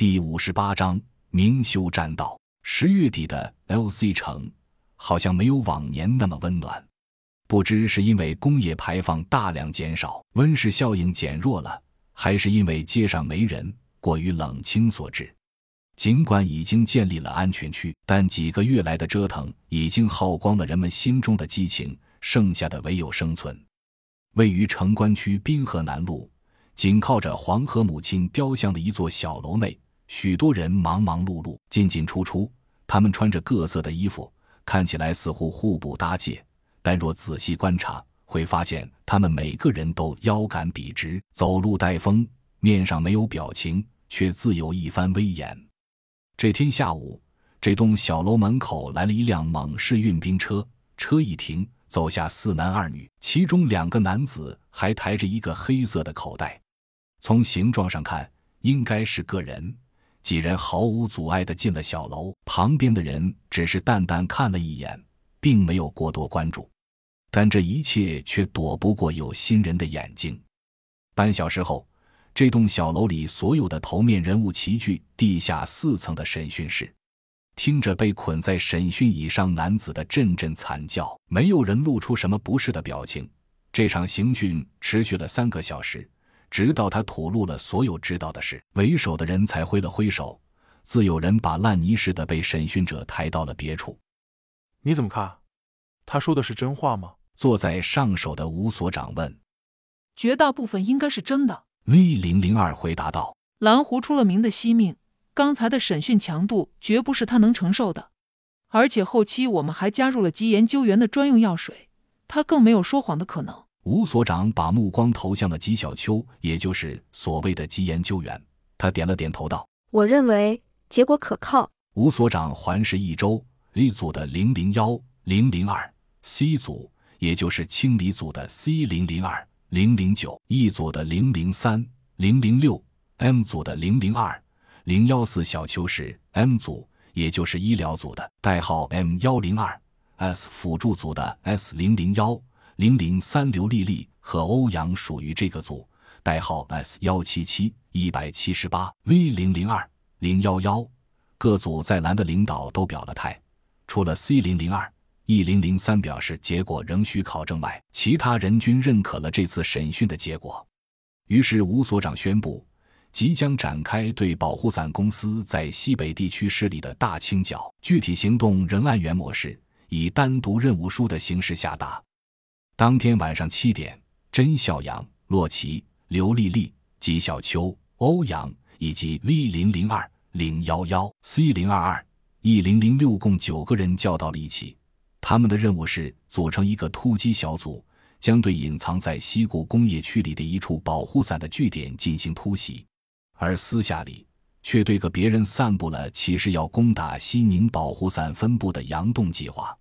第五十八章明修栈道。十月底的 L.C 城好像没有往年那么温暖，不知是因为工业排放大量减少，温室效应减弱了，还是因为街上没人，过于冷清所致。尽管已经建立了安全区，但几个月来的折腾已经耗光了人们心中的激情，剩下的唯有生存。位于城关区滨河南路。紧靠着黄河母亲雕像的一座小楼内，许多人忙忙碌碌，进进出出。他们穿着各色的衣服，看起来似乎互不搭界。但若仔细观察，会发现他们每个人都腰杆笔直，走路带风，面上没有表情，却自有一番威严。这天下午，这栋小楼门口来了一辆猛士运兵车，车一停，走下四男二女，其中两个男子还抬着一个黑色的口袋。从形状上看，应该是个人。几人毫无阻碍地进了小楼，旁边的人只是淡淡看了一眼，并没有过多关注。但这一切却躲不过有心人的眼睛。半小时后，这栋小楼里所有的头面人物齐聚地下四层的审讯室，听着被捆在审讯椅上男子的阵阵惨叫，没有人露出什么不适的表情。这场刑讯持续了三个小时。直到他吐露了所有知道的事，为首的人才挥了挥手，自有人把烂泥似的被审讯者抬到了别处。你怎么看？他说的是真话吗？坐在上首的吴所长问。绝大部分应该是真的。V 零零二回答道。蓝狐出了名的惜命，刚才的审讯强度绝不是他能承受的，而且后期我们还加入了急研究员的专用药水，他更没有说谎的可能。吴所长把目光投向了纪小秋，也就是所谓的基研究员。他点了点头，道：“我认为结果可靠。”吴所长环视一周，A 组的零零幺零零二，C 组也就是清理组的 C 零零二零零九，E 组的零零三零零六，M 组的零零二零幺四。小秋是 M 组，也就是医疗组的，代号 M 幺零二。S 辅助组的 S 零零幺。零零三刘丽丽和欧阳属于这个组，代号 S 幺七七一百七十八 V 零零二零幺幺。各组在蓝的领导都表了态，除了 C 零零二 E 零零三表示结果仍需考证外，其他人均认可了这次审讯的结果。于是吴所长宣布，即将展开对保护伞公司在西北地区势力的大清剿，具体行动仍按原模式，以单独任务书的形式下达。当天晚上七点，甄孝阳、洛奇、刘丽丽、纪小秋、欧阳以及 V 零零二零幺幺 C 零二二 E 零零六共九个人叫到了一起。他们的任务是组成一个突击小组，将对隐藏在西固工业区里的一处保护伞的据点进行突袭，而私下里却对个别人散布了其实要攻打西宁保护伞分部的佯动计划。